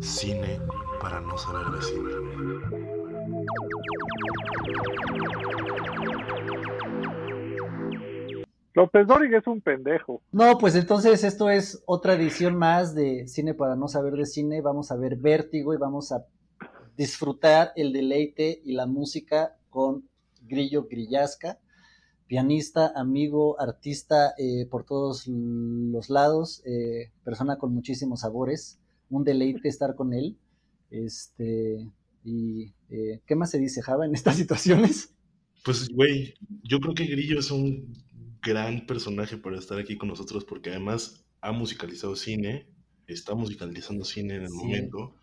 Cine para no saber de cine. López Dóriga es un pendejo. No, pues entonces esto es otra edición más de Cine para no saber de cine. Vamos a ver Vértigo y vamos a disfrutar el deleite y la música con Grillo Grillasca, pianista, amigo, artista eh, por todos los lados, eh, persona con muchísimos sabores. Un deleite estar con él. Este, y eh, ¿qué más se dice, Java, en estas situaciones? Pues, güey, yo creo que Grillo es un gran personaje para estar aquí con nosotros porque además ha musicalizado cine, está musicalizando cine en el momento,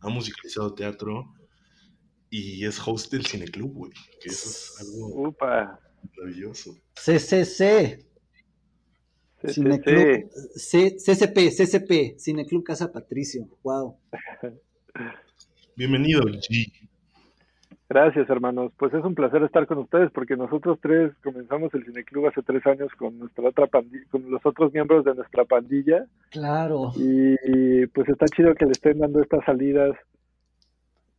ha musicalizado teatro y es host del Cineclub, güey, que eso es algo Upa. Maravilloso. CCC. Cineclub, C, CCP, CCP, Cineclub Casa Patricio, wow. Bienvenido, G. Gracias, hermanos. Pues es un placer estar con ustedes porque nosotros tres comenzamos el Cineclub hace tres años con nuestra otra pandilla, con los otros miembros de nuestra pandilla. Claro. Y, pues está chido que le estén dando estas salidas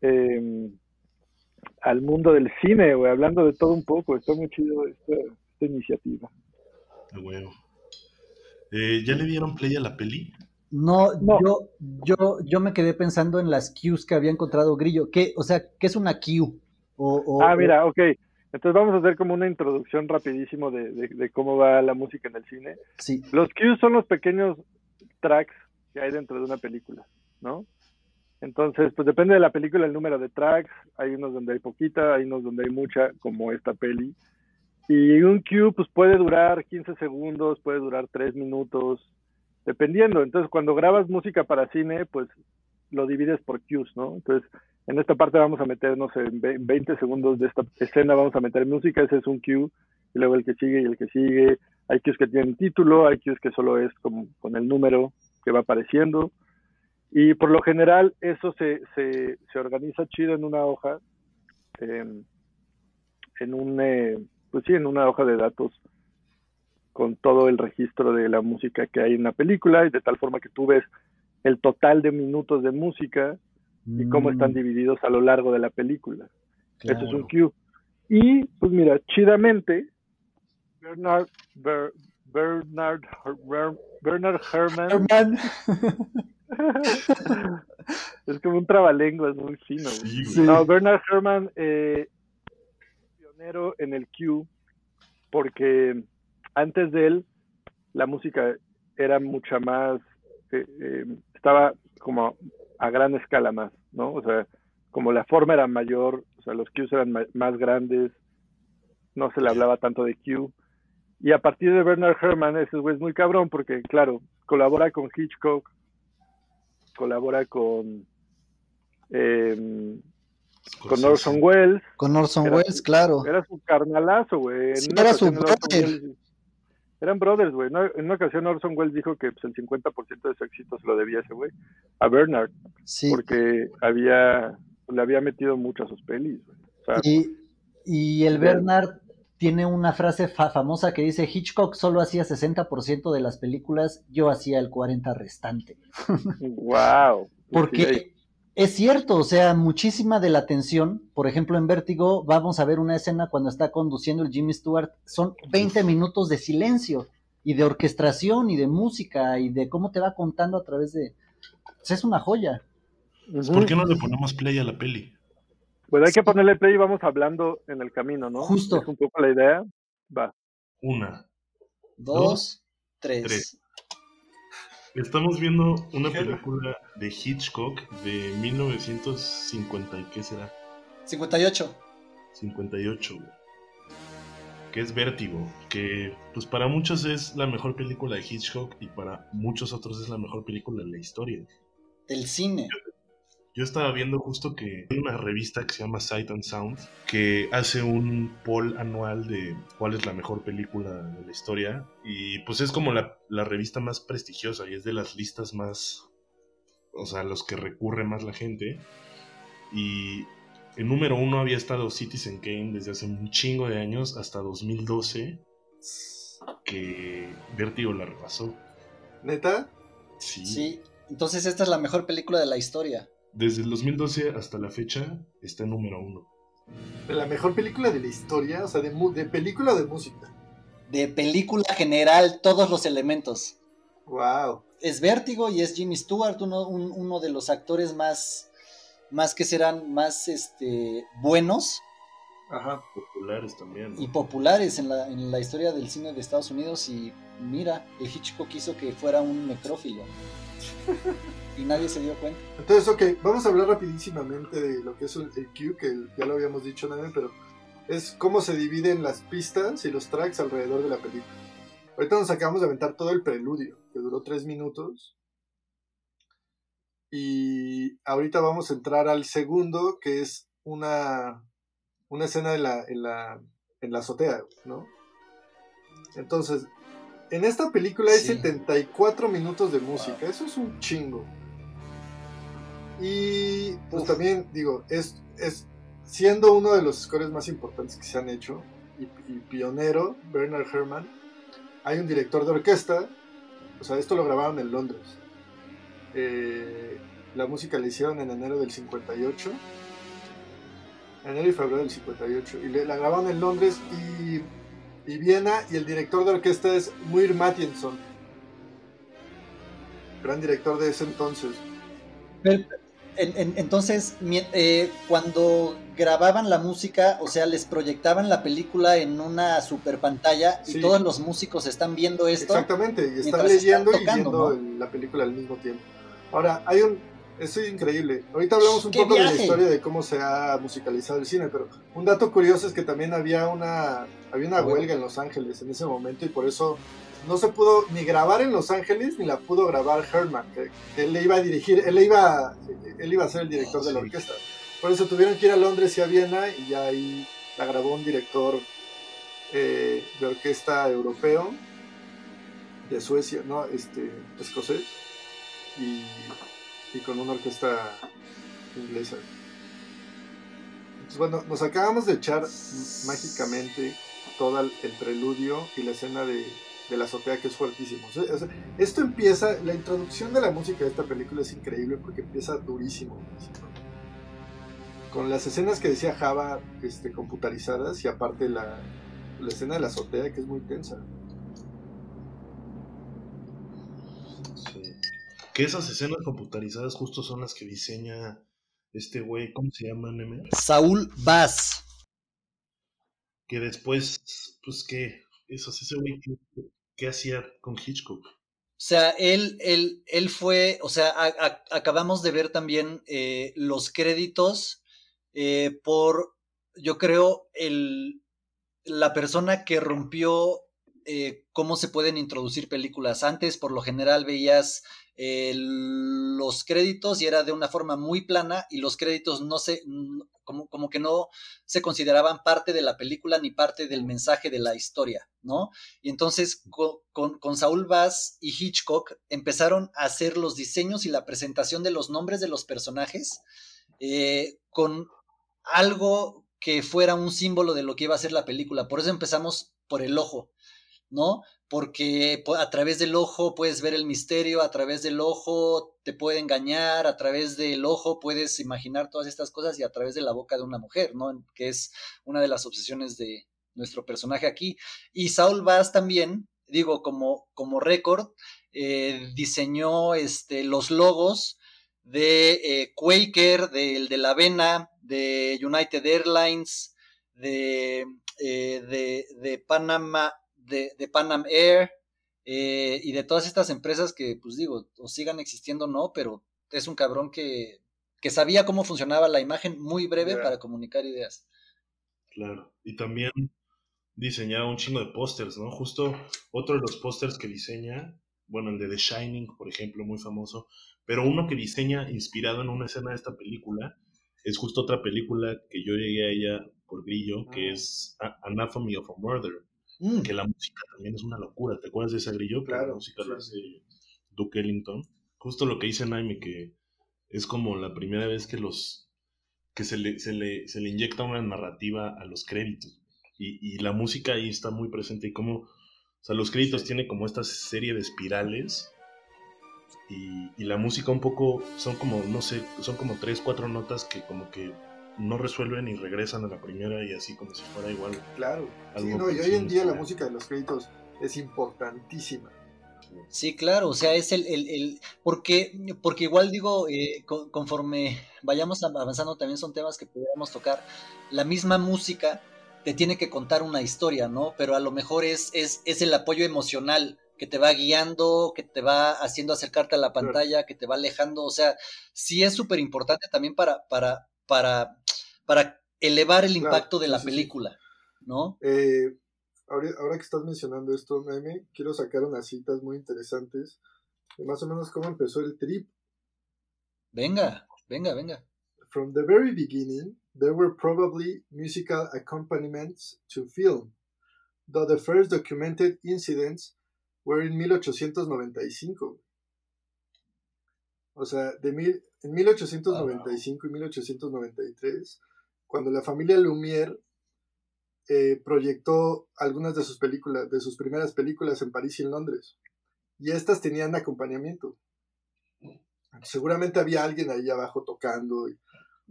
em, al mundo del cine, güey, hablando de todo un poco. Está muy chido esta, iniciativa. bueno. Eh, ¿Ya le dieron play a la peli? No, Yo, yo, yo me quedé pensando en las cues que había encontrado Grillo. ¿Qué, o sea, ¿qué es una cue? ah, mira, ok. Entonces vamos a hacer como una introducción rapidísimo de, cómo va la música en el cine. Sí. Los cues son los pequeños tracks que hay dentro de una película, ¿no? Entonces, pues depende de la película el número de tracks. Hay unos donde hay poquita, hay unos donde hay mucha, como esta peli. Y un cue, pues puede durar 15 segundos, puede durar 3 minutos, dependiendo. Entonces, cuando grabas música para cine, pues lo divides por cues, ¿no? Entonces, en esta parte vamos a meter, no sé, en 20 segundos de esta escena vamos a meter música, ese es un cue, y luego el que sigue y el que sigue. Hay cues que tienen título, hay cues que solo es como con el número que va apareciendo. Y por lo general eso se, se, se organiza chido en una hoja, en un, eh, pues sí, en una hoja de datos con todo el registro de la música que hay en la película y de tal forma que tú ves el total de minutos de música y cómo están mm. divididos a lo largo de la película. Eso es un cue. Y pues mira, chidamente, Bernard, Bernard, Bernard Herrmann. es como un trabalenguas muy fino. no, Bernard Herrmann, eh, pionero en el cue, porque antes de él, la música era mucha más, eh, eh, estaba como a gran escala más, ¿no? O sea, como la forma era mayor, o sea, los cues eran más grandes, no se le hablaba tanto de cue. Y a partir de Bernard Herrmann, ese güey es muy cabrón porque, claro, colabora con Hitchcock, colabora con eh, con Orson Welles. Con Orson Welles, claro. Era su carnalazo, güey. era su eran brothers, güey. En una ocasión Orson Welles dijo que pues, el 50% de su éxito se lo debía a ese güey, a Bernard. Sí. Porque había, le había metido mucho a sus pelis, güey. y, el Bernard tiene una frase famosa que dice, Hitchcock solo hacía 60% de las películas, yo hacía el 40% restante. wow. Porque es cierto, o sea, muchísima de la atención, por ejemplo, en Vértigo vamos a ver una escena cuando está conduciendo el Jimmy Stewart, son 20 minutos de silencio y de orquestación y de música y de cómo te va contando a través de... Pues, es una joya. ¿Por qué no le ponemos play a la peli? Pues hay que ponerle play y vamos hablando en el camino, ¿no? Justo. Es un poco la idea. Va. Una. Dos. tres. tres. Estamos viendo una película de Hitchcock de 1950, ¿qué será? 58. 58, Que es Vértigo, que pues para muchos es la mejor película de Hitchcock y para muchos otros es la mejor película de la historia. Del cine. Yo estaba viendo justo que hay una revista que se llama Sight and Sound que hace un poll anual de cuál es la mejor película de la historia y pues es como la, revista más prestigiosa y es de las listas más, o sea, los que recurre más la gente y el número uno había estado Citizen Kane desde hace un chingo de años hasta 2012 que Vertigo la repasó. ¿Neta? Sí. Sí, entonces esta es la mejor película de la historia. Desde el 2012 hasta la fecha está en número uno. La mejor película de la historia, o sea, de, mu- de película o de música. De película general, todos los elementos. Wow. Es Vértigo y es Jimmy Stewart, uno, un- uno de los actores más, más que serán más este, buenos Ajá. Populares también. ¿no? y populares en la, en la historia del cine de Estados Unidos. Y mira, el Hitchcock quiso que fuera un necrófilo. y nadie se dio cuenta. Entonces, ok, vamos a hablar rapidísimamente de lo que es el, Q, que ya lo habíamos dicho también, pero es cómo se dividen las pistas y los tracks alrededor de la película. Ahorita nos acabamos de aventar todo el preludio, que duró tres minutos. Y ahorita vamos a entrar al segundo, que es una, una escena en la, en, la, en la azotea, ¿no? Entonces, en esta película hay Sí. 74 minutos de música, eso es un chingo. Y pues Uf. también, digo, es, es siendo uno de los scores más importantes que se han hecho y, y pionero, Bernard Herrmann, hay un director de orquesta, o sea, esto lo grabaron en Londres. Eh, la música la hicieron en enero del 58, enero y febrero del 58, y le- la grabaron en Londres y, y Viena, y el director de orquesta es Muir Mattinson, gran director de ese entonces. En- en- entonces, eh, cuando grababan la música, o sea, les proyectaban la película en una super pantalla y todos los músicos están viendo esto. Exactamente, y están leyendo están y viendo la película al mismo tiempo. Ahora, hay un... Eso es increíble. Ahorita hablamos un ¡Qué poco de la historia de cómo se ha musicalizado el cine, pero un dato curioso es que también había una, había una Bueno. huelga en Los Ángeles en ese momento y por eso no se pudo ni grabar en Los Ángeles ni la pudo grabar Herman, que, que él le iba a dirigir, él, le iba, él iba a ser el director de la Sí. orquesta. Por eso tuvieron que ir a Londres y a Viena y ya ahí la grabó un director eh, de orquesta europeo de Suecia, no, este, escocés y, y con una orquesta inglesa. Entonces, bueno, nos acabamos de echar mágicamente todo el el preludio y la escena de, de la azotea que es fuertísimo. Esto empieza, la introducción de la música de esta película es increíble porque empieza durísimo. Con las escenas que decía Java este, computarizadas y aparte la, la escena de la azotea que es muy tensa. Que esas escenas computarizadas justo son las que diseña este güey, ¿cómo se llama? Saúl Bass. Que después, pues, ¿qué? Esas, ese güey, ¿qué, qué hacía con Hitchcock? O sea, él, él, él fue, o sea, a- a- acabamos de ver también eh, los créditos eh, por, yo creo, el, la persona que rompió eh, cómo se pueden introducir películas. Antes, por lo general, veías eh, los créditos y era de una forma muy plana y los créditos no se, como, como que no se consideraban parte de la película ni parte del mensaje de la historia, ¿no? Y entonces co- con, con Saúl Bass y Hitchcock empezaron a hacer los diseños y la presentación de los nombres de los personajes eh, con algo que fuera un símbolo de lo que iba a ser la película. Por eso empezamos por el ojo, ¿no? Porque po- a través del ojo puedes ver el misterio, a través del ojo te puede engañar, a través del ojo puedes imaginar todas estas cosas y a través de la boca de una mujer, ¿no? Que es una de las obsesiones de nuestro personaje aquí. Y Saul Bass también, digo, como, como récord, eh, diseñó este, los logos de eh, Quaker, del de la Avena, de United Airlines, de, eh, de, de de, de Panam Air, eh, y de todas estas empresas que, pues digo, o sigan existiendo o no, pero es un cabrón que, que sabía cómo funcionaba la imagen muy breve para comunicar ideas. Claro. Y también diseñaba un chingo de pósters, ¿no? Justo otro de los pósters que diseña, bueno, el de The Shining, por ejemplo, muy famoso, pero uno que diseña inspirado en una escena de esta película, es justo otra película que yo llegué a ella por grillo, que Ah. es Anatomy of a Murder, Mm, que la música también es una locura. ¿Te acuerdas de esa grillo? Claro, La música la sí, hace Duke Ellington. Justo lo que dice Naime, que es como la primera vez que los que se le, se le, se le inyecta una narrativa a los créditos. Y, y la música ahí está muy presente. Y como, o sea, los créditos tienen como esta serie de espirales y, y, la música un poco son como, no sé, son como tres, cuatro notas que como que no resuelven y regresan a la primera y así como si fuera igual. Claro, sí, no, y hoy en día la música de los créditos es importantísima. Sí, claro, o sea, es el, el, el porque, porque igual digo, eh, conforme vayamos avanzando también son temas que pudiéramos tocar, la misma música te tiene que contar una historia, ¿no? Pero a lo mejor es, es, es el apoyo emocional que te va guiando, que te va haciendo acercarte a la pantalla, que te va alejando, o sea, sí es súper importante también para, para, para, para elevar el impacto de la película, ¿no? Eh, ahora, que estás mencionando esto, Meme, quiero sacar unas citas muy interesantes de más o menos cómo empezó el trip. Venga, venga, venga. From the very beginning, there were probably musical accompaniments to film, though the first documented incidents were in 1895. O sea, de mil, en 1895 y 1893, cuando la familia Lumière eh, proyectó algunas de sus películas, de sus primeras películas en París y en Londres. Y estas tenían acompañamiento. Seguramente había alguien ahí abajo tocando.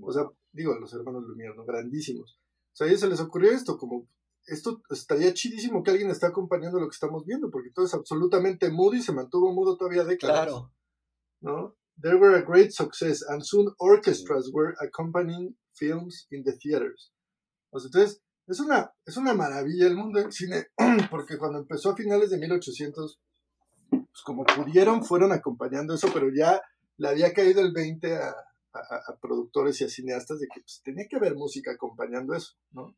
o sea, digo, los hermanos Lumière, ¿no? Grandísimos. O sea, a ellos se les ocurrió esto, como, esto estaría chidísimo que alguien esté acompañando lo que estamos viendo, porque todo es absolutamente mudo y se mantuvo mudo todavía décadas. Claro. ¿No? There were a great success, and soon orchestras were accompanying films in the theaters. O sea, entonces, es una, es una maravilla el mundo del cine, porque cuando empezó a finales de 1800, pues como pudieron, fueron acompañando eso, pero ya le había caído el 20 a, a, productores y a cineastas de que pues, tenía que haber música acompañando eso, ¿no?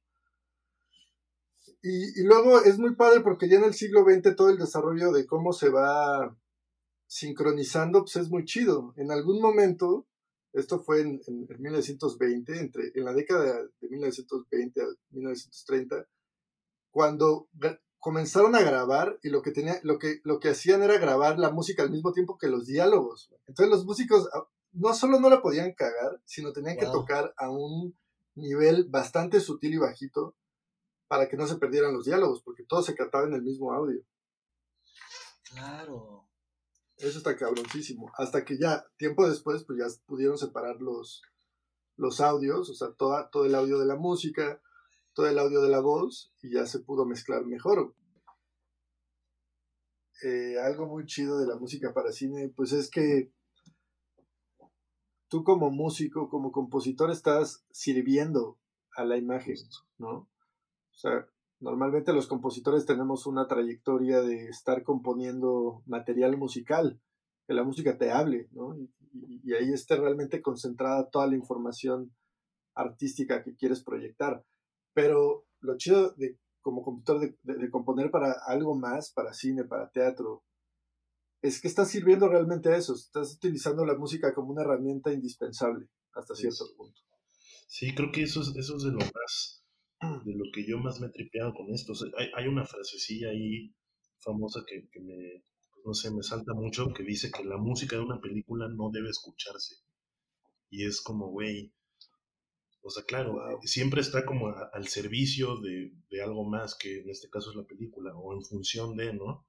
Y, y, luego es muy padre porque ya en el siglo XX todo el desarrollo de cómo se va sincronizando, pues es muy chido. En algún momento, esto fue en, 1920, entre, en la década de 1920 a 1930, cuando comenzaron a grabar y lo que, tenía, lo, que, lo que hacían era grabar la música al mismo tiempo que los diálogos. Entonces los músicos ah, no solo no la podían cagar, sino tenían que tocar a un nivel bastante sutil y bajito para que no se perdieran los diálogos, porque todo se cantaba en el mismo audio. Claro. Eso está cabroncísimo. Hasta que ya, tiempo después, pues ya pudieron separar los, los audios, o sea, toda, todo el audio de la música, todo el audio de la voz, y ya se pudo mezclar mejor. Eh, algo muy chido de la música para cine, pues es que tú como músico, como compositor, estás sirviendo a la imagen, ¿no? O sea, Normalmente los compositores tenemos una trayectoria de estar componiendo material musical, que la música te hable, ¿no? Y, ahí esté realmente concentrada toda la información artística que quieres proyectar. Pero lo chido de como compositor de, componer para algo más, para cine, para teatro, es que estás sirviendo realmente a eso, estás utilizando la música como una herramienta indispensable hasta cierto punto. Sí, creo que eso eso es de lo más de lo que yo más me he tripeado con esto. hay, hay, una frasecilla ahí famosa que, que me, pues, no sé, me salta mucho, que dice que la música de una película no debe escucharse. Y es como, güey, o sea, claro, siempre está como al servicio de, de, algo más que en este caso es la película, o en función de, ¿no?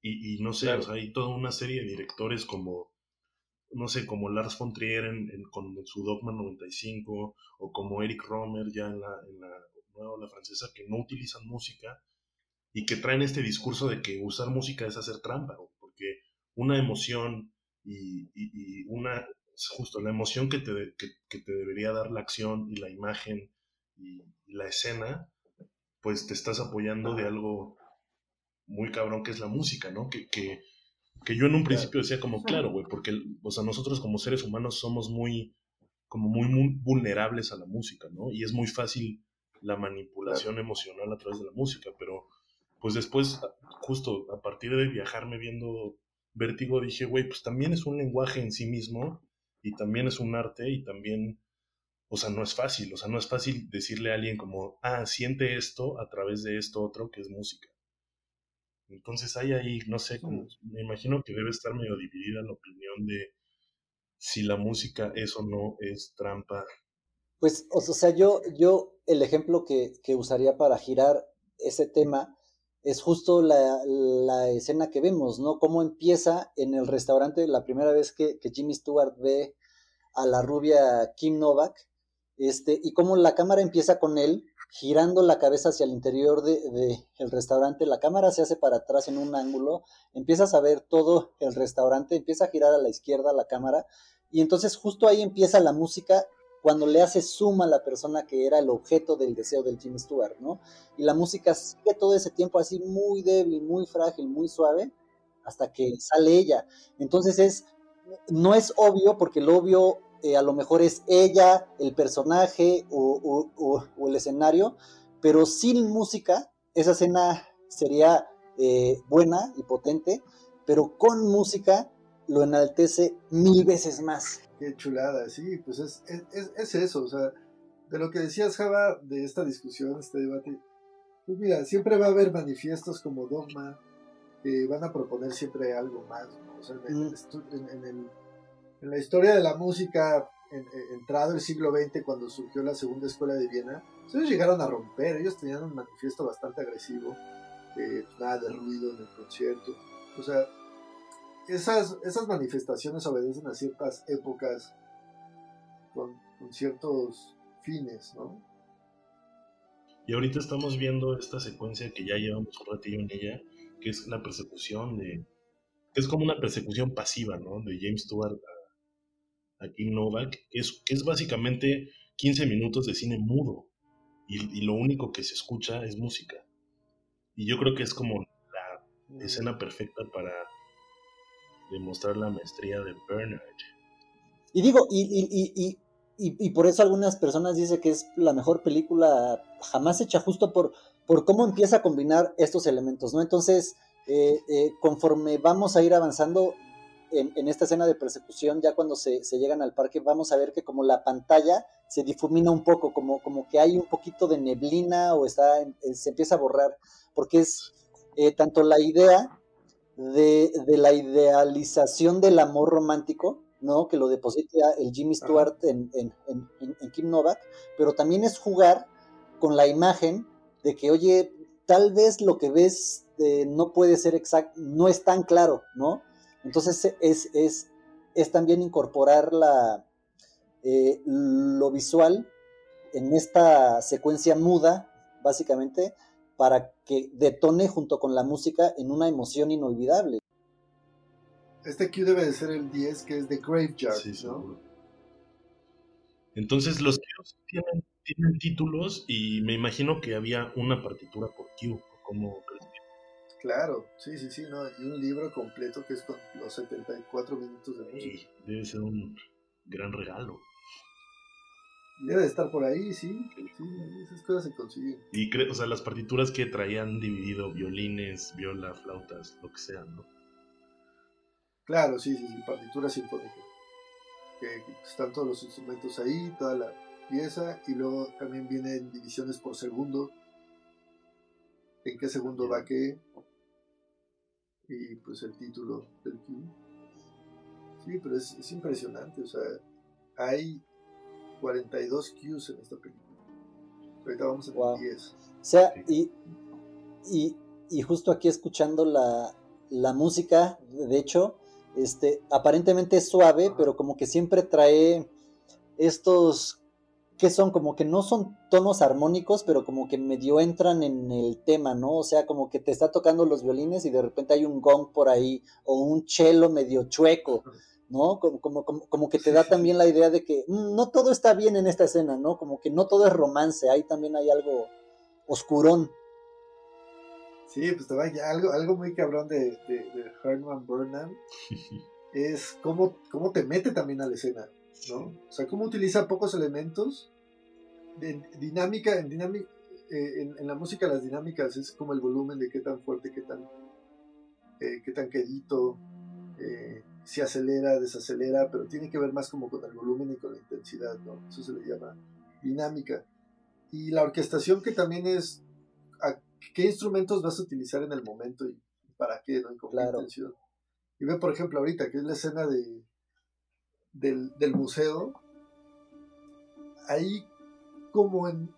Y, y no sé, o sea, hay toda una serie de directores como no sé, como Lars von Trier en, con su Dogma 95, o como Eric Romer ya en la, en la nueva la francesa, que no utilizan música y que traen este discurso de que usar música es hacer trampa, porque una emoción y, y, una, justo la emoción que te, que, te debería dar la acción y la imagen y, la escena, pues te estás apoyando de algo muy cabrón que es la música, ¿no? Que, que, que yo en un principio decía como, claro, güey, porque, o sea, nosotros como seres humanos somos muy, como muy, vulnerables a la música, ¿no? Y es muy fácil la manipulación emocional a través de la música, pero pues después, justo a partir de viajarme viendo Vértigo, dije, güey, pues también es un lenguaje en sí mismo y también es un arte y también, o sea, no es fácil, o sea, no es fácil decirle a alguien como, ah, siente esto a través de esto otro que es música. Entonces hay ahí, no sé, me imagino que debe estar medio dividida la opinión de si la música es o no es trampa. Pues, o sea, yo, yo el ejemplo que, usaría para girar ese tema es justo la, escena que vemos, ¿no? Cómo empieza en el restaurante la primera vez que, Jimmy Stewart ve a la rubia Kim Novak, este, y cómo la cámara empieza con él girando la cabeza hacia el interior del de, el restaurante, la cámara se hace para atrás en un ángulo, empiezas a ver todo el restaurante, empieza a girar a la izquierda la cámara, y entonces justo ahí empieza la música cuando le hace suma a la persona que era el objeto del deseo del Jimmy Stewart, ¿no? Y la música sigue todo ese tiempo así muy débil, muy frágil, muy suave, hasta que sale ella. Entonces es, no es obvio, porque lo obvio eh, a lo mejor es ella, el personaje o, el escenario, pero sin música, esa escena sería eh, buena y potente, pero con música lo enaltece mil veces más. Qué chulada, sí, pues es, es, eso, o sea, de lo que decías, Java, de esta discusión, este debate, pues mira, siempre va a haber manifiestos como Dogma que van a proponer siempre algo más, o sea, en, mm. La historia de la música, entrado el siglo XX, cuando surgió la segunda escuela de Viena, pues ellos llegaron a romper, ellos tenían un manifiesto bastante agresivo, eh, pues nada de ruido en el concierto, o sea, esas, esas manifestaciones obedecen a ciertas épocas con, ciertos fines, ¿no? Y ahorita estamos viendo esta secuencia que ya llevamos un ratillo en ella, que es la persecución de... que es como una persecución pasiva, ¿no? De James Stewart a, Kim Novak, que es, que es básicamente 15 minutos de cine mudo. Y, y, lo único que se escucha es música. Y yo creo que es como la escena perfecta para demostrar la maestría de Bernard. Y digo, y, y, por eso algunas personas dicen que es la mejor película jamás hecha, justo por, por cómo empieza a combinar estos elementos, ¿no? Entonces, eh, eh, conforme vamos a ir avanzando en, esta escena de persecución, ya cuando se, llegan al parque, vamos a ver que como la pantalla se difumina un poco, como, como que hay un poquito de neblina o está, eh, se empieza a borrar, porque es tanto la idea de, la idealización del amor romántico, ¿no? Que lo deposita el Jimmy Stewart en, Kim Novak, pero también es jugar con la imagen de que, oye, tal vez lo que ves eh, no puede ser exacto, no es tan claro, ¿no? Entonces es, es, es también incorporar la, eh, lo visual en esta secuencia muda, básicamente, para que detone junto con la música en una emoción inolvidable. Este Q debe de ser el 10 que es de Graveyard, sí, ¿no? Entonces los Qs tienen, tienen, títulos y me imagino que había una partitura por Q, como Claro, sí, sí, sí, no, y un libro completo que es con los 74 minutos de música. debe ser un gran regalo. Debe de estar por ahí, sí. Sí, esas cosas se consiguen. Y o sea, las partituras que traían dividido violines, viola, flautas, lo que sea, ¿no? Claro, sí, sí, sí, partitura sinfónica. Que, están todos los instrumentos ahí, toda la pieza, y luego también vienen divisiones por segundo. En qué segundo va qué. Y pues el título del cue. Sí, pero es, es impresionante, o sea, hay 42 Qs en esta película. Ahorita vamos a wow. 10. O sea, y, y, y, justo aquí escuchando la, la, música, de hecho, este, aparentemente es suave, pero como que siempre trae estos que son como que no son tonos armónicos, pero como que medio entran en el tema, ¿no? O sea, como que te está tocando los violines y de repente hay un gong por ahí o un cello medio chueco. ¿no? Como, como, como, que te da también la idea de que mm, no todo está bien en esta escena, ¿no? Como que no todo es romance, ahí también hay algo oscurón. Sí, pues te va algo, algo muy cabrón de, de, Herman Burnham es cómo, cómo te mete también a la escena, ¿no? O sea, cómo utiliza pocos elementos de dinámica, en dinámica, eh, en, la música las dinámicas es como el volumen de qué tan fuerte, qué tan, eh, qué tan quedito, eh, se acelera, desacelera, pero tiene que ver más como con el volumen y con la intensidad, ¿no? Eso se le llama dinámica. Y la orquestación que también es a qué instrumentos vas a utilizar en el momento y para qué, ¿no? Y con qué intención. Y ve, por ejemplo, ahorita, que es la escena de, del, del museo, ahí como en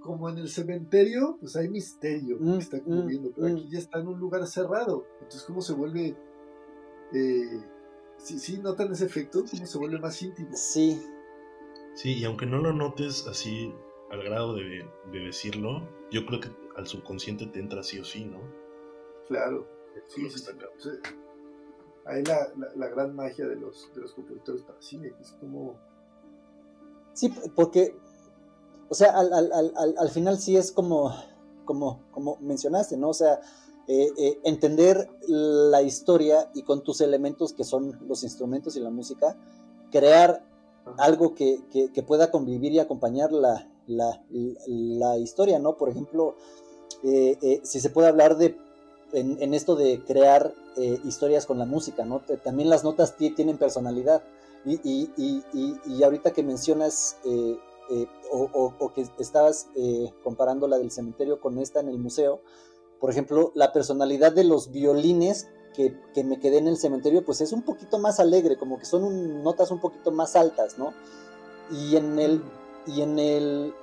como en el cementerio, pues hay misterio Mm, que está como mm, viendo, pero mm. aquí ya está en un lugar cerrado. Entonces, ¿cómo se vuelve? Eh, sí, sí, notan ese efecto, cómo se vuelve más íntimo. Sí, Sí, y aunque no lo notes así al grado de, de decirlo, yo creo que al subconsciente te entra sí o sí, ¿no? Claro. Eso es Sí, lo que sí, está sí. ahí la, la, la gran magia de los, de los compositores para cine, que es como. sí, porque, o sea, al, al, al, al- al final sí es como, como, como mencionaste, ¿no? O sea, eh, eh, entender la historia y con tus elementos que son los instrumentos y la música, crear algo que, que- que pueda convivir y acompañar la, la- la historia, ¿no? Por ejemplo, eh, si se puede hablar de en, en esto de crear eh, historias con la música, ¿no? También las notas ti- tienen personalidad. Y, y- y- y- y ahorita que mencionas eh, o, o- o que estabas eh, comparando la del cementerio con esta en el museo, por ejemplo, la personalidad de los violines que, que me quedé en el cementerio, pues es un poquito más alegre, como que son un- notas un poquito más altas, ¿no? Y en el, y en el,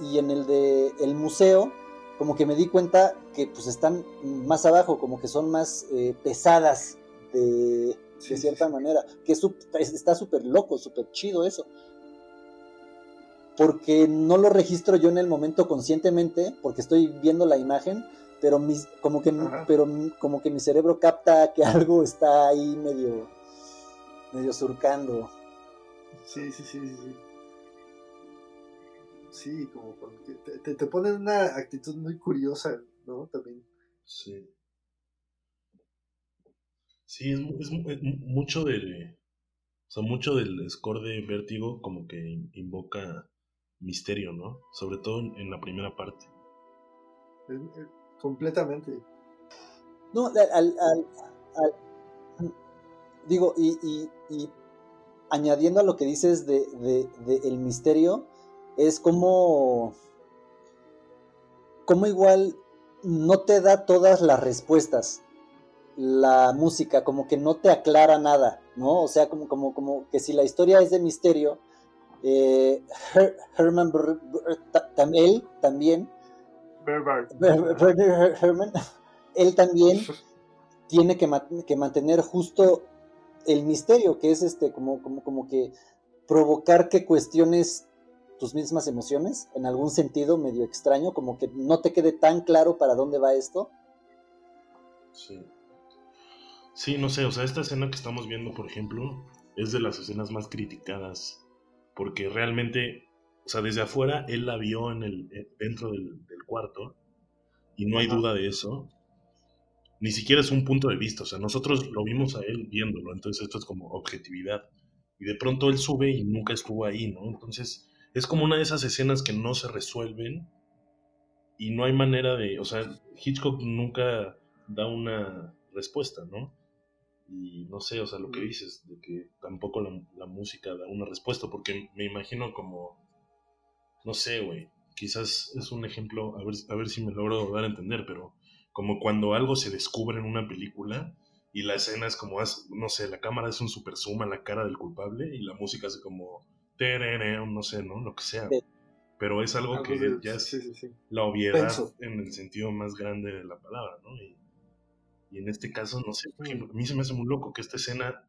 y en el de el museo, como que me di cuenta que pues están más abajo, como que son más eh, pesadas de, Sí, de cierta sí. manera, que es- está súper loco, súper chido eso. Porque no lo registro yo en el momento conscientemente, porque estoy viendo la imagen, pero mis, como que Ajá. pero como que mi cerebro capta que algo está ahí medio medio surcando. Sí, sí, sí, sí. sí. Sí, como con que te, te, te ponen una actitud muy curiosa, ¿no? También. Sí. Sí, es, mu- es mu- es mu- mucho del. O sea, mucho del score de Vértigo como que in- invoca misterio, ¿no? Sobre todo en, la primera parte. Completamente. No, al, al- al- al- digo, y, y- y añadiendo a lo que dices de, de- de el misterio, es como, como igual no te da todas las respuestas la música, como que no te aclara nada, ¿no? O sea, como, como, como que si la historia es de misterio, eh, Her- Herman Br- Br- ta- tam- él también Herman, él también tiene que, ma- que mantener justo el misterio, que es este, como, como, como que provocar que cuestiones tus mismas emociones en algún sentido medio extraño, como que no te quede tan claro para dónde va esto. Sí. Sí, no sé, o sea, esta escena que estamos viendo, por ejemplo, es de las escenas más criticadas, porque realmente, o sea, desde afuera él la vio en el, eh, dentro del, del cuarto, y no hay duda de eso. Ni siquiera es un punto de vista, o sea, nosotros lo vimos a él viéndolo, entonces esto es como objetividad. Y de pronto él sube y nunca estuvo ahí, ¿no? Entonces es como una de esas escenas que no se resuelven y no hay manera de, o sea, Hitchcock nunca da una respuesta, ¿no? Y no sé, o sea, lo que dices, de que tampoco la, la música da una respuesta, porque me imagino como, no sé, güey, quizás es un ejemplo, a ver, a ver si me logro dar a entender, pero como cuando algo se descubre en una película y la escena es como, no sé, la cámara es un super zoom a la cara del culpable y la música hace como, no sé, ¿no? Lo que sea. Pero es algo que ya es la obviedad en el sentido más grande de la palabra, ¿no? Y, y en este caso, no sé, por Mm. a mí se me hace muy loco que esta escena,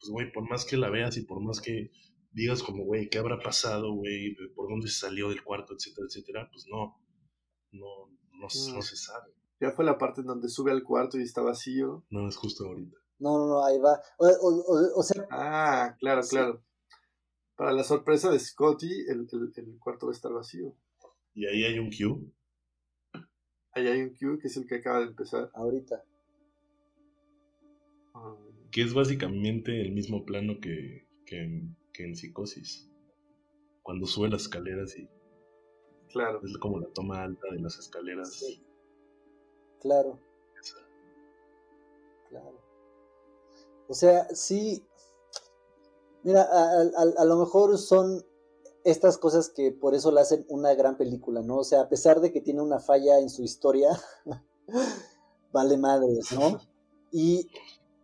pues, güey, por más que la veas y por más que digas como, güey, ¿qué habrá pasado, güey? ¿Por dónde se salió del cuarto, etcétera, etcétera? Pues no, no, no, s- Mm. no se sabe. Ya fue la parte en donde sube al cuarto y está vacío. No es justo ahorita. No, no, no, ahí va. O, o- o- o sea, Ah, claro, Sí. claro. Para la sorpresa de Scotty, el, el- el cuarto va a estar vacío. Y ahí hay un cue. Ahí hay un cue que es el que acaba de empezar. ahorita. Que es básicamente el mismo plano que, que, en, que en Psicosis. Cuando sube las escaleras y Claro. es como la toma alta de las escaleras. Sí. Claro, Esa. claro. O sea, sí. Mira, a, a- a lo mejor son estas cosas que por eso la hacen una gran película, ¿no? O sea, a pesar de que tiene una falla en su historia, vale madres, ¿no? Y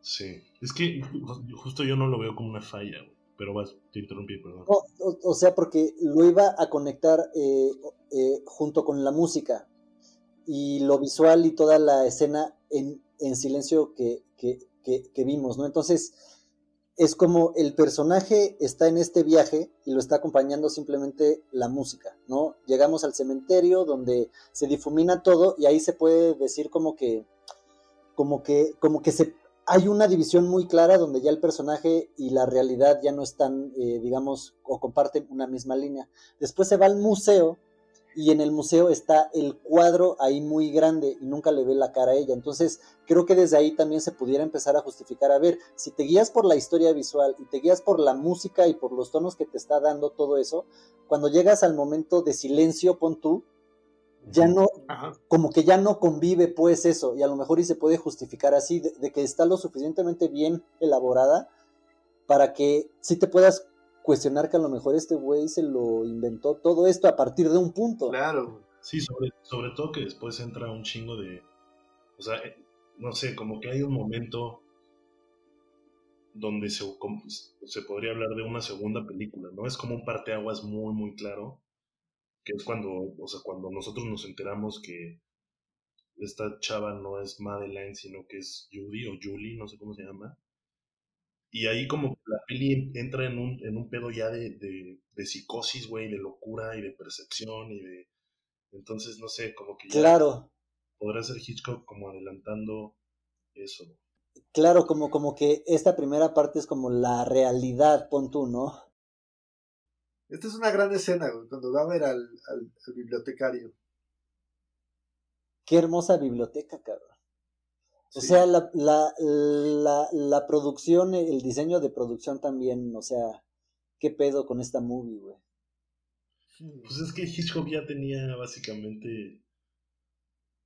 Sí. Es que ju- justo yo no lo veo como una falla, güey. Pero vas, te interrumpí, perdón. No, o, sea, porque lo iba a conectar eh, eh, junto con la música y lo visual y toda la escena en, en silencio que, que, que, vimos, ¿no? Entonces, es como el personaje está en este viaje y lo está acompañando simplemente la música, ¿no? Llegamos al cementerio donde se difumina todo y ahí se puede decir como que, como que, como que se hay una división muy clara donde ya el personaje y la realidad ya no están, eh, digamos, o comparten una misma línea. Después se va al museo y en el museo está el cuadro ahí muy grande y nunca le ve la cara a ella. Entonces, creo que desde ahí también se pudiera empezar a justificar, a ver, si te guías por la historia visual y te guías por la música y por los tonos que te está dando todo eso, cuando llegas al momento de silencio, pon tú, ya no, como que ya no convive pues eso, y a lo mejor y se puede justificar así, de, que está lo suficientemente bien elaborada para que si te puedas cuestionar que a lo mejor este güey se lo inventó todo esto a partir de un punto. Claro. Sí, sobre, sobre todo que después entra un chingo de, o sea, eh, no sé, como que hay un momento donde se, se podría hablar de una segunda película, ¿no? Es como un parteaguas muy, muy claro que es cuando, o sea, cuando nosotros nos enteramos que esta chava no es Madeline, sino que es Judy o Julie, no sé cómo se llama. Y ahí como la peli entra en un, en un pedo ya de, de, psicosis, güey, de locura y de percepción y de... Entonces, no sé, como que ya claro. podrá ser Hitchcock como adelantando eso. Claro, como, como que esta primera parte es como la realidad, pon tú, ¿no? Esta es una gran escena, cuando va a ver al, bibliotecario. Qué hermosa biblioteca, cabrón. O sea, la, la, la, la, producción, el diseño de producción también, o sea, qué pedo con esta movie, güey. Pues es que Hitchcock ya tenía básicamente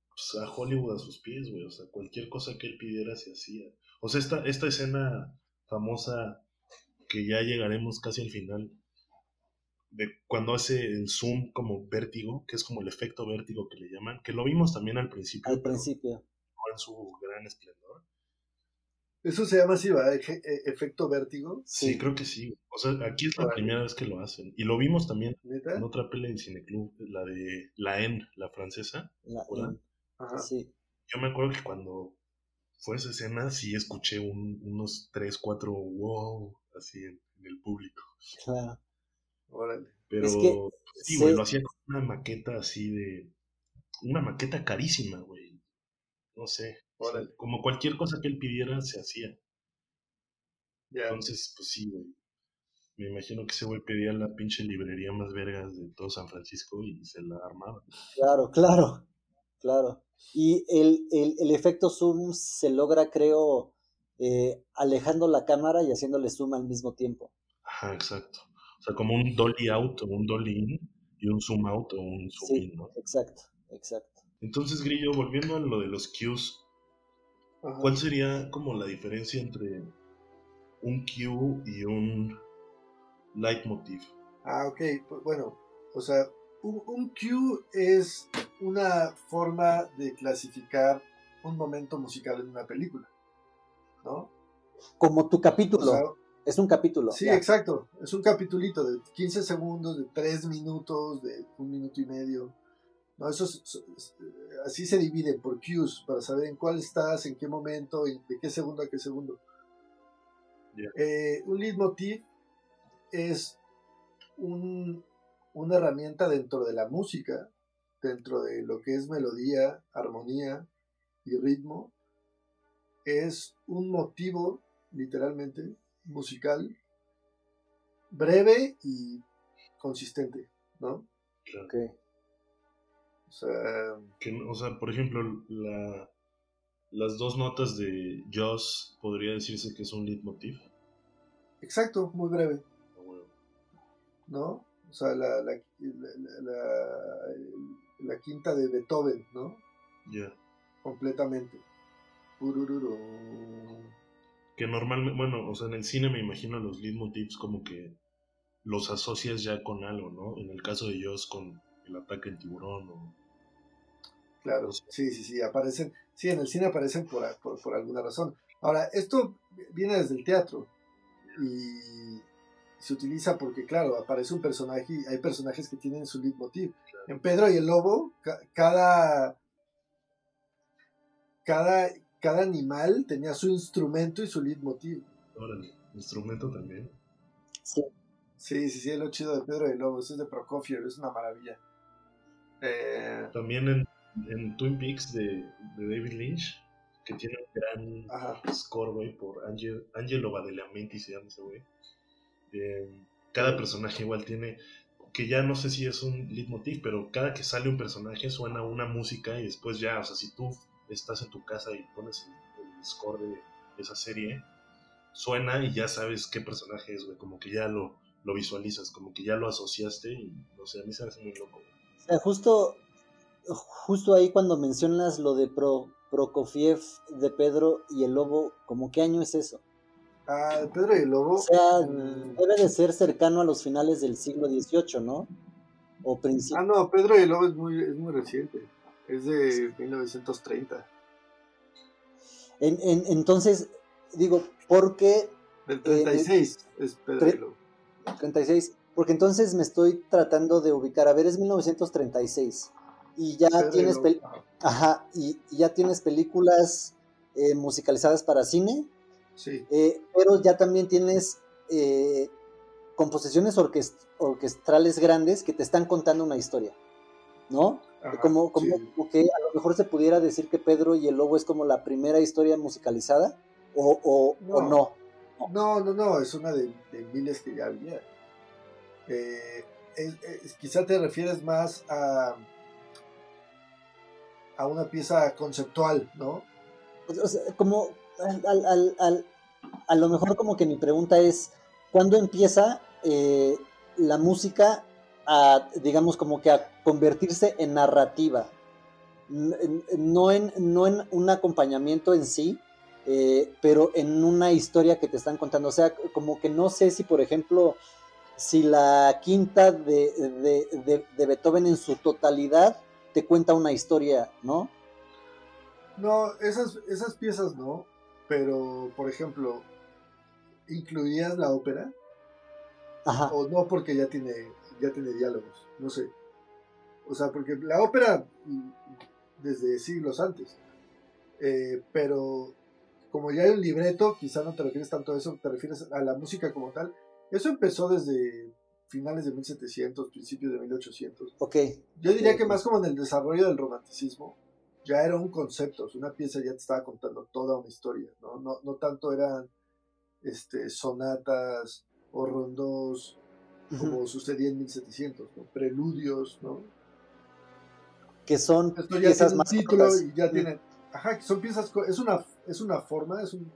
pues, a Hollywood a sus pies, güey. O sea, cualquier cosa que él pidiera se hacía. O sea, esta, esta escena famosa que ya llegaremos casi al final, de cuando hace el zoom como vértigo, que es como el efecto vértigo que le llaman, que lo vimos también al principio. Al principio. No en su gran esplendor. ¿Eso se llama así, va? E-, ¿Efecto vértigo? Sí, creo que sí. O sea, aquí es la primera vez que lo hacen. Y lo vimos también en otra pelea en Cineclub, la de La En, la francesa. La Ajá. Sí. Yo me acuerdo que cuando fue esa escena, sí escuché unos 3, 4 wow, así en el público. Claro. Pero sí, güey, lo hacía con una maqueta así de. Una maqueta carísima, güey. No sé. como cualquier cosa que él pidiera, se hacía. Entonces, pues sí, güey. Me imagino que ese güey pedía la pinche librería más vergas de todo San Francisco y se la armaba. Claro, claro, claro. Y el, el, el efecto zoom se logra, creo, eh, alejando la cámara y haciéndole zoom al mismo tiempo. Ajá, exacto. O sea, como un dolly out o un dolly in y un zoom out o un zoom in, ¿no? Exacto, exacto. Entonces, Grillo, volviendo a lo de los cues, ¿cuál sería como la diferencia entre un cue y un leitmotiv? Ah, ok, pues, bueno, o sea, un, un cue es una forma de clasificar un momento musical en una película, ¿no? Como tu capítulo. Es un capítulo. Sí, exacto. Es un capitulito de 15 segundos, de 3 minutos, de un minuto y medio. No, eso así se divide por cues para saber en cuál estás, en qué momento, y de qué segundo a qué segundo. Eh, un leitmotiv es un, una herramienta dentro de la música, dentro de lo que es melodía, armonía y ritmo. Es un motivo, literalmente, musical breve y consistente, ¿no? Claro. O sea, que, o sea, por ejemplo, la, las dos notas de Joss podría decirse que es un leitmotiv. Exacto, muy breve. Ah, ¿No? O sea, la, la, la, quinta de Beethoven, ¿no? Ya. Completamente. Que normalmente, bueno, o sea, en el cine me imagino los leitmotivs como que los asocias ya con algo, ¿no? En el caso de Joss con el ataque del tiburón o... Claro, sí, sí, sí, aparecen, sí, en el cine aparecen por, por, alguna razón. Ahora, esto viene desde el teatro y se utiliza porque, claro, aparece un personaje y hay personajes que tienen su leitmotiv. En Pedro y el Lobo, cada, cada, cada animal tenía su instrumento y su leitmotiv. Órale, instrumento también. Sí. Sí, sí, sí, es lo chido de Pedro y el Lobo. Eso es de Prokofiev, es una maravilla. Eh, También en, en Twin Peaks de, de David Lynch, que tiene un gran Ajá. score, güey, por Angel, Angelo Badalamenti se llama ese güey. Eh, cada personaje igual tiene, que ya no sé si es un leitmotiv, pero cada que sale un personaje suena una música y después ya, o sea, si tú estás en tu casa y pones el, el score de esa serie, suena y ya sabes qué personaje es, güey, como que ya lo, lo visualizas, como que ya lo asociaste y, no sé, a mí se me hace muy loco, güey. O sea, justo, justo ahí cuando mencionas lo de Pro, Prokofiev de Pedro y el Lobo, ¿cómo qué año es eso? ah, Pedro y el Lobo. O sea, mm, debe de ser cercano a los finales del siglo XVIII, ¿no? O principio. ah, no, Pedro y el Lobo es muy, es muy reciente. Es de 1930. En- en- entonces, digo, ¿por qué Del 36 es Pedro y tre- el Lobo. 36? Porque entonces me estoy tratando de ubicar. A ver, es 1936. Y ya Pedro tienes, ajá, y ya tienes películas eh, musicalizadas para cine, Sí, eh, pero ya también tienes eh, composiciones orquest- orquestrales grandes que te están contando una historia, ¿no? ajá, como, como, sí. como que a lo mejor se pudiera decir que Pedro y el Lobo es como la primera historia musicalizada, o, o, o No. no. No, no, es una de, de miles que ya había. Eh, es- es- quizá te refieres más a, a una pieza conceptual, ¿no? O sea, como al, al- al- al- a lo mejor como que mi pregunta es, ¿cuándo empieza eh, la música a, digamos, como que a convertirse en narrativa? No en, no en un acompañamiento en sí, eh, pero en una historia que te están contando. O sea, como que no sé si, por ejemplo, si la quinta de, de- de- de Beethoven en su totalidad te cuenta una historia, ¿no? No, esas, esas piezas no, pero por ejemplo, ¿incluirías la ópera? Ajá. O no porque ya tiene, ya tiene diálogos, no sé. O sea, porque la ópera mm, desde siglos antes. Eh, pero como ya hay un libreto, quizá no te refieres tanto a eso, te refieres a la música como tal. Eso empezó desde finales de 1700, principios de 1800. Ok. Yo diría que más como en el desarrollo del romanticismo, ya era un concepto, una pieza ya te estaba contando toda una historia, ¿no? No, no tanto eran este, sonatas o rondos como sucedía en 1700, ¿no? Preludios, ¿no? que son Esto ya piezas tiene un más título cortas. y ya tienen, ajá, son piezas, es una, es una forma, es un,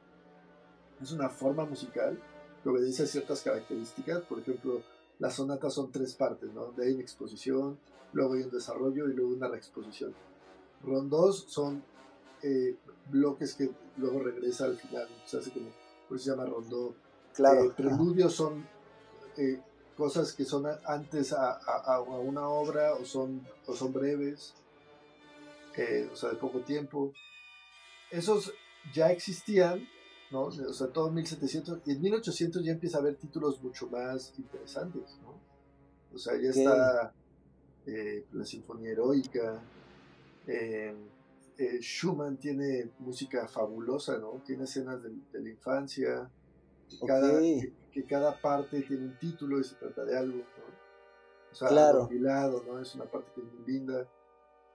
es una forma musical que obedece a ciertas características, por ejemplo, las sonatas son tres partes, ¿no? De ahí una exposición, luego hay un desarrollo y luego una reexposición. Rondos son eh, bloques que luego regresa al final, se hace como, por eso se llama rondó. Claro. Eh, preludios son eh, cosas que son antes a, a- a una obra o son, o son breves, eh, o sea, de poco tiempo. Esos ya existían, ¿no? O sea, todo 1700 y en 1800 ya empieza a haber títulos mucho más interesantes, ¿no? O sea, ya está eh, la Sinfonía Heroica. eh, eh, Schumann tiene música fabulosa, ¿no? Tiene escenas de, de la infancia, cada, Ok. Que, cada parte tiene un título y se trata de algo, ¿no? O sea, Claro. Adormilado, ¿no? Es una parte que es muy linda.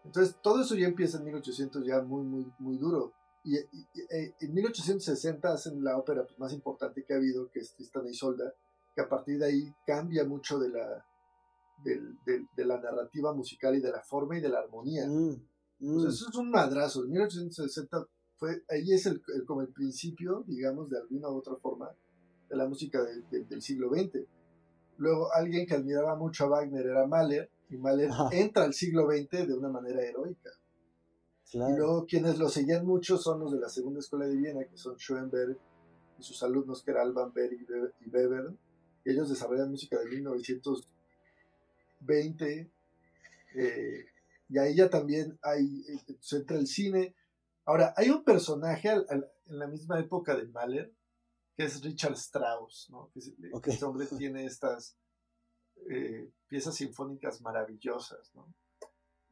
Entonces, todo eso ya empieza en 1800 ya muy, muy, muy duro. Y, y- y, eh, en 1860 hacen la ópera pues, más importante que ha habido, que es Tristán y Isolda, que a partir de ahí cambia mucho de la, del- del- de la narrativa musical y de la forma y de la armonía. Mm, mm. O sea, eso es un madrazo. En 1860 fue, ahí es el, el- como el principio, digamos, de alguna u otra forma, de la música de- de- del siglo XX. Luego, alguien que admiraba mucho a Wagner era Mahler, y Mahler Ajá. entra al siglo XX de una manera heroica. Y luego, quienes lo seguían mucho son los de la Segunda Escuela de Viena, que son Schoenberg y sus alumnos, que eran Alban Berg y Be- y Webern. Y ellos desarrollan música de 1920. eh, y ahí ya también hay, eh, entra el cine. Ahora, hay un personaje al- al- en la misma época de Mahler que es Richard Strauss, ¿no? Que, este hombre tiene estas eh, piezas sinfónicas maravillosas, ¿no?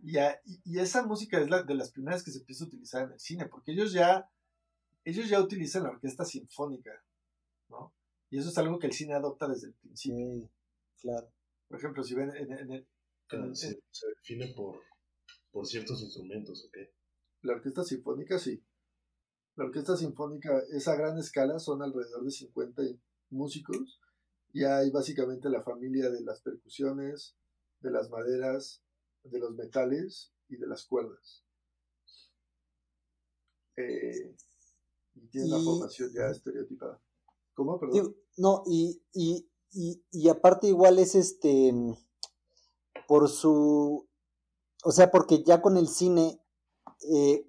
Y, y, esa música es la de las primeras que se empieza a utilizar en el cine, porque ellos ya, ellos ya utilizan la orquesta sinfónica, ¿no? Y eso es algo que el cine adopta desde el principio. claro. Por ejemplo, si ven en, el... se, define por, por ciertos instrumentos, ¿ok? La orquesta sinfónica, sí. La orquesta sinfónica es a gran escala, son alrededor de 50 músicos, y hay básicamente la familia de las percusiones, de las maderas, de los metales y de las cuerdas. Eh, y tiene una formación ya estereotipada. ¿Cómo? Perdón. No, y, y, y, aparte igual es este, por su, o sea, porque ya con el cine, eh,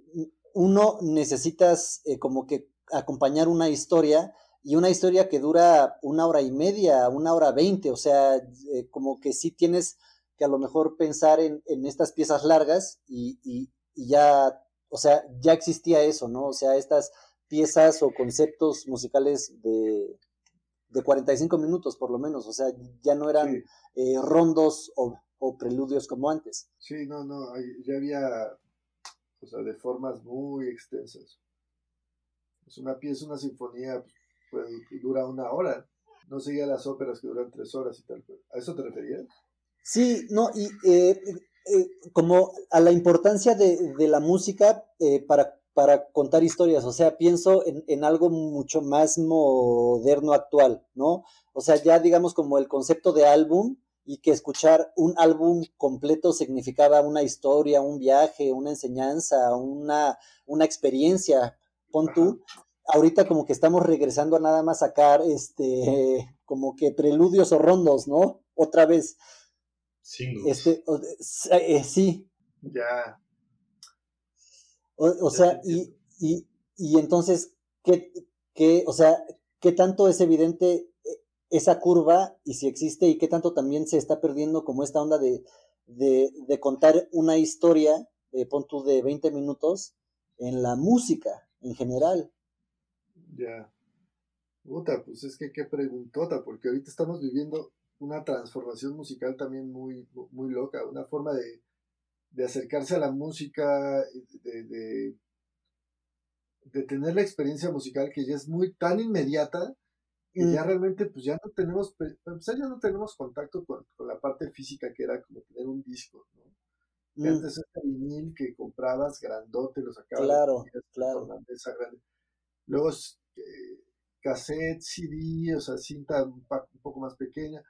uno necesitas eh, como que acompañar una historia y una historia que dura una hora y media, una hora veinte, o sea, eh, como que sí tienes que a lo mejor pensar en, en estas piezas largas y, y, ya, o sea, ya existía eso, ¿no? O sea, estas piezas o conceptos musicales de, de 45 minutos por lo menos, o sea, ya no eran eh, rondos o, o, preludios como antes. Sí, no, no, ya había, o sea, de formas muy extensas. Es una pieza, una sinfonía, pues, dura una hora, no seguía las óperas que duran tres horas y tal. ¿A eso te referías? Sí, no, y eh, eh, como a la importancia de, de la música para para contar historias, o sea, pienso en, en, algo mucho más moderno actual, ¿no? O sea, ya digamos como el concepto de álbum y que escuchar un álbum completo significaba una historia, un viaje, una enseñanza, una, una experiencia, pon tú. Ahorita como que estamos regresando a nada más sacar este como que preludios o rondos, ¿no? Otra vez. Este, eh, sí. Ya, o, sea, y, y, y, entonces, ¿qué, ¿qué, o sea, qué tanto es evidente esa curva y si existe y qué tanto también se está perdiendo como esta onda de, de, de contar una historia, de pon tú de 20 minutos, en la música en general? Ya. Puta, pues es que qué preguntota, porque ahorita estamos viviendo una transformación musical también muy, muy loca, una forma de, de acercarse a la música, de, de, tener la experiencia musical que ya es muy tan inmediata que ya mm. realmente pues ya no tenemos, pues ya no tenemos contacto con, la parte física que era como tener un disco, ¿no? Mm. Antes era vinil que comprabas grandote, lo sacabas claro, claro. grande. Luego eh, cassette, CD, o sea, cinta un, un poco más pequeña.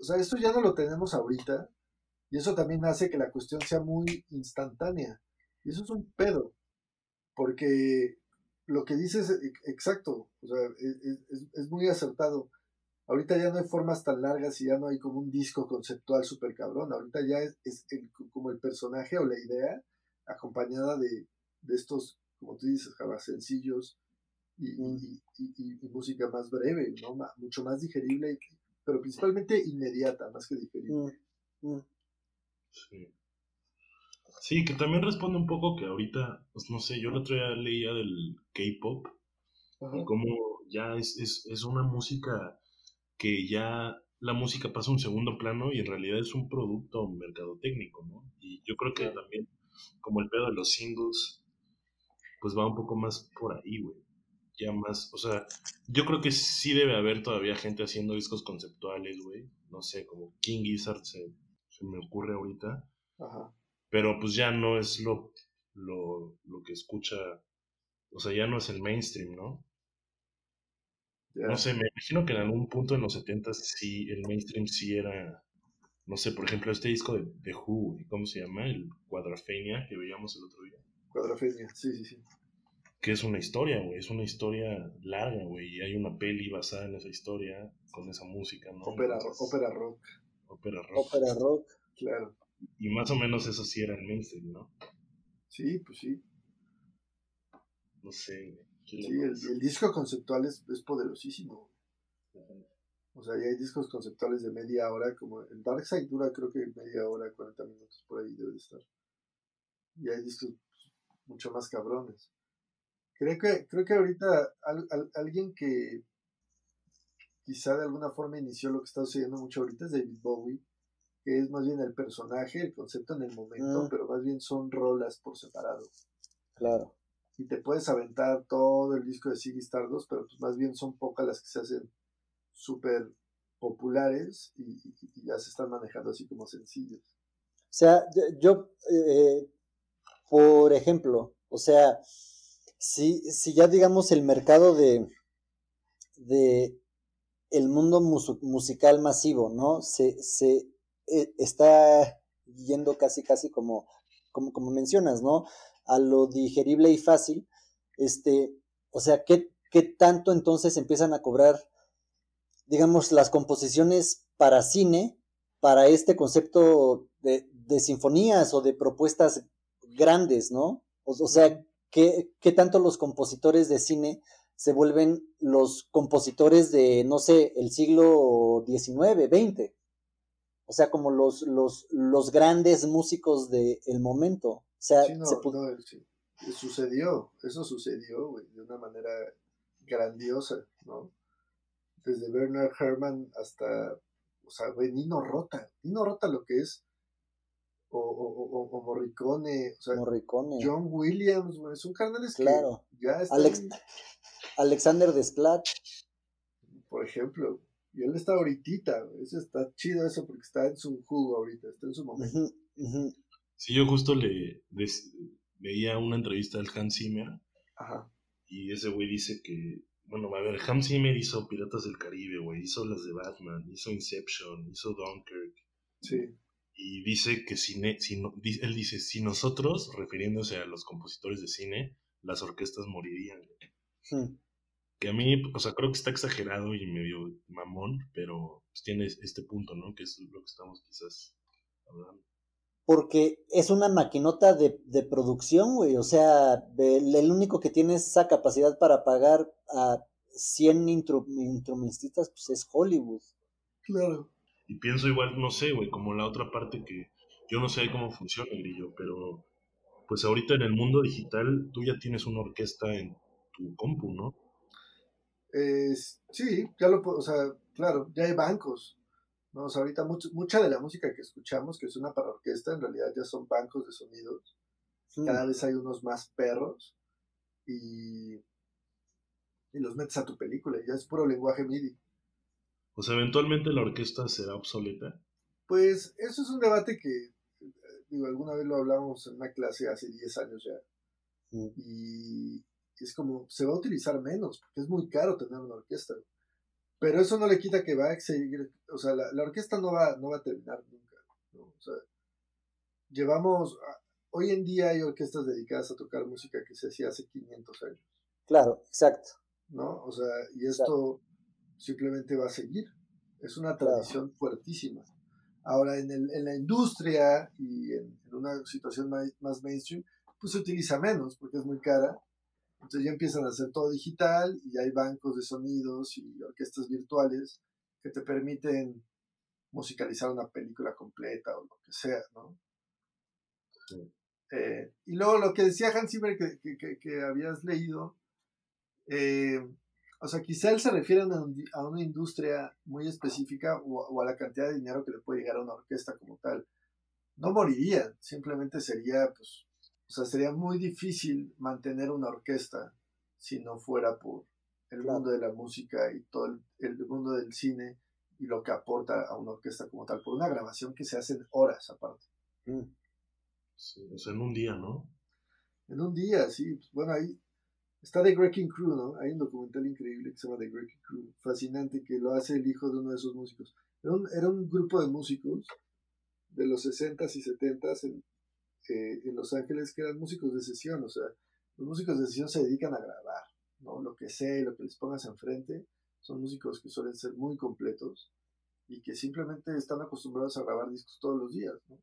O sea, esto ya no lo tenemos ahorita y eso también hace que la cuestión sea muy instantánea. Y eso es un pedo, porque lo que dices es exacto, o sea, e, e, es, muy acertado. Ahorita ya no hay formas tan largas y ya no hay como un disco conceptual súper cabrón. Ahorita ya es, como el personaje o la idea acompañada de, estos, como tú dices, Java, sencillos y, música más breve, ¿no? mucho más digerible, pero principalmente inmediata, más que digerible. Mm, mm. Sí. Que también responde un poco que ahorita, pues no sé, yo el otro día leía del K-pop y como ya es, es, es una música que ya la música pasa a un segundo plano y en realidad es un producto mercadotécnico, ¿no? Y yo creo que también, como el pedo de los singles, pues va un poco más por ahí, güey. Ya más, o sea, yo creo que sí debe haber todavía gente haciendo discos conceptuales, güey. No sé, como King Gizzard se se me ocurre ahorita. Pero pues ya no es lo, lo, lo, que escucha, o sea, ya no es el mainstream, ¿no? No sé, me imagino que en algún punto en los 70 sí, el mainstream sí era, no sé, por ejemplo, este disco de, de Who, ¿cómo se llama? El Cuadrafenia que veíamos el otro día. Cuadrafenia, sí, sí, sí. Que es una historia, güey, es una historia larga, güey, y hay una peli basada en esa historia, con esa música, ¿no? Ópera, ópera rock. Ópera rock. Ópera rock. Claro. Y más o menos eso sí era el mainstream, ¿no? Sí, pues sí. No sé. Sí, el, disco conceptual es, poderosísimo. O sea, ya hay discos conceptuales de media hora, como el Dark Side dura creo que media hora, 40 minutos, por ahí debe de estar. Y hay discos mucho más cabrones. Creo que, creo que ahorita alguien que quizá de alguna forma inició lo que está sucediendo mucho ahorita es David Bowie, que es más bien el personaje, el concepto en el momento, mm. pero más bien son rolas por separado. Claro. Y te puedes aventar todo el disco de Ziggy Stardust, pero pues más bien son pocas las que se hacen súper populares y, ya se están manejando así como sencillos. O sea, yo, eh, por ejemplo, o sea, si, si ya digamos el mercado de, de el mundo musical masivo, ¿no? Se, se está yendo casi, casi como, como, como mencionas, ¿no? A lo digerible y fácil. Este, o sea, ¿qué, ¿qué tanto entonces empiezan a cobrar, digamos, las composiciones para cine, para este concepto de, de sinfonías o de propuestas grandes, ¿no? O, o sea, ¿qué, ¿qué tanto los compositores de cine se vuelven los compositores de, no sé, el siglo XIX, XX. O sea, como los, los, los grandes músicos del momento. O sea, sí, sucedió, eso sucedió, güey, de una manera grandiosa, ¿no? Desde Bernard Herrmann hasta, o sea, güey, Nino Rota, Nino Rota lo que es, o, o, o, Morricone, o sea, Morricone. John Williams, güey, son carnales claro. que ya están... Alex, Alexander Desplat. Por ejemplo, y él está ahorita, eso está chido eso porque está en su jugo ahorita, está en su momento. Sí, yo justo le veía una entrevista del Hans Zimmer Ajá. y ese güey dice que, bueno, a ver, Hans Zimmer hizo Piratas del Caribe, güey, hizo las de Batman, hizo Inception, hizo Dunkirk. Sí. Y dice que si, si él dice, si nosotros, refiriéndose a los compositores de cine, las orquestas morirían. Hmm que a mí, o sea, creo que está exagerado y medio mamón, pero pues tiene este punto, ¿no? Que es lo que estamos quizás hablando. Porque es una maquinota de, de producción, güey. O sea, el, único que tiene esa capacidad para pagar a 100 instrumentistas, pues es Hollywood. Claro. Y pienso igual, no sé, güey, como la otra parte que yo no sé cómo funciona el grillo, pero pues ahorita en el mundo digital tú ya tienes una orquesta en tu compu, ¿no? Sí, ya lo puedo, o sea, claro, ya hay bancos. ¿no? O sea, ahorita mucha de la música que escuchamos, que suena para orquesta, en realidad ya son bancos de sonidos. Cada vez hay unos más perros y, y los metes a tu película y ya es puro lenguaje MIDI. Pues eventualmente la orquesta será obsoleta. Pues eso es un debate que, digo, alguna vez lo hablamos en una clase hace 10 años ya. Y, es como, se va a utilizar menos, porque es muy caro tener una orquesta. Pero eso no le quita que va a seguir, o sea, la, orquesta no va, no va a terminar nunca. O sea, llevamos, hoy en día hay orquestas dedicadas a tocar música que se hacía hace 500 años. Claro, exacto. ¿No? O sea, y esto simplemente va a seguir. Es una tradición fuertísima. Ahora, en, el, en la industria y en, una situación más, más mainstream, pues se utiliza menos porque es muy cara entonces ya empiezan a hacer todo digital y hay bancos de sonidos y orquestas virtuales que te permiten musicalizar una película completa o lo que sea, ¿no? Eh, y luego lo que decía Hans Zimmer que, que, habías leído, eh, o sea, quizá él se refiere a una, industria muy específica o, o, a la cantidad de dinero que le puede llegar a una orquesta como tal. No morirían, simplemente sería pues o sea, sería muy difícil mantener una orquesta si no fuera por el mundo de la música y todo el, mundo del cine y lo que aporta a una orquesta como tal, por una grabación que se hace en horas aparte. Mm. Sí, o sea, en un día, ¿no? En un día, sí. Pues, bueno, ahí está The Wrecking Crew, ¿no? Hay un documental increíble que se llama The Wrecking Crew, fascinante, que lo hace el hijo de uno de esos músicos. Era un, era un grupo de músicos de los 60s y 70s en, en Los Ángeles que eran músicos de sesión, o sea, los músicos de sesión se dedican a grabar, ¿no? Lo que sé, lo que les pongas enfrente, son músicos que suelen ser muy completos y que simplemente están acostumbrados a grabar discos todos los días, ¿no?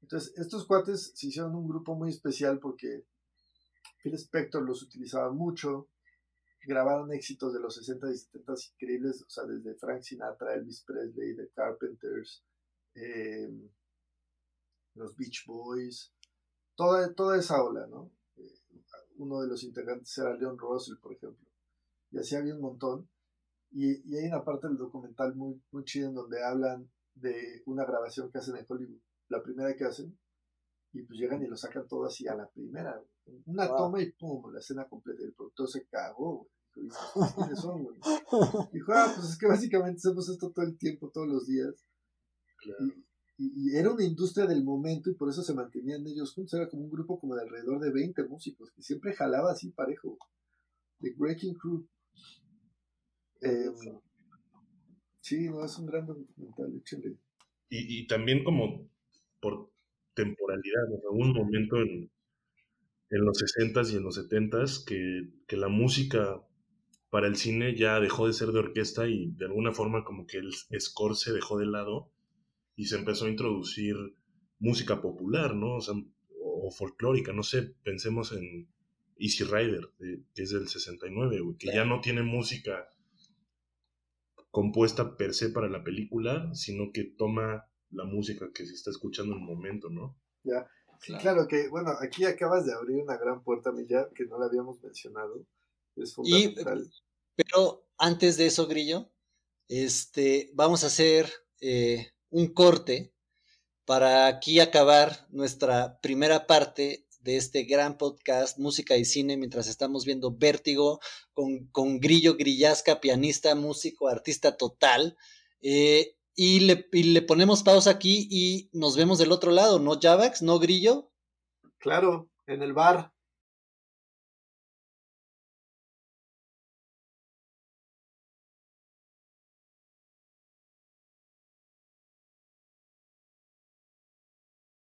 Entonces, estos cuates se hicieron un grupo muy especial porque Phil Spector los utilizaba mucho, grabaron éxitos de los 60 y 70 increíbles, o sea, desde Frank Sinatra, Elvis Presley, The Carpenters, eh, los Beach Boys, toda, toda esa ola, ¿no? uno de los integrantes era Leon Russell, por ejemplo. Y así había un montón. Y, y hay una parte del documental muy, muy chida en donde hablan de una grabación que hacen en Hollywood, la primera que hacen, y pues llegan y lo sacan todo así a la primera, Una toma y pum, la escena completa. El productor se cagó, güey. ¿quiénes son, güey? Dijo, ah, pues es que básicamente hacemos esto todo el tiempo, todos los días. Y, y, era una industria del momento y por eso se mantenían ellos juntos. Era como un grupo como de alrededor de 20 músicos que siempre jalaba así parejo. The Breaking Crew. Eh, sí, no, es un gran documental, échale. Y, y también como por temporalidad, ¿no? un momento en, en los 60s y en los 70s que, que la música para el cine ya dejó de ser de orquesta y de alguna forma como que el score se dejó de lado y se empezó a introducir música popular, ¿no? O, sea, o folclórica, no sé, pensemos en Easy Rider, que es del 69, que ya no tiene música compuesta per se para la película, sino que toma la música que se está escuchando en el momento, ¿no? Ya, claro. que, bueno, aquí acabas de abrir una gran puerta, Milla, que no la habíamos mencionado. Es fundamental. pero antes de eso, Grillo, este, vamos a hacer eh, un corte para aquí acabar nuestra primera parte de este gran podcast Música y Cine mientras estamos viendo Vértigo con, con Grillo Grillasca, pianista, músico, artista total. Eh, y, le, y le ponemos pausa aquí y nos vemos del otro lado, ¿no, Javax? ¿No, Grillo? Claro, en el bar.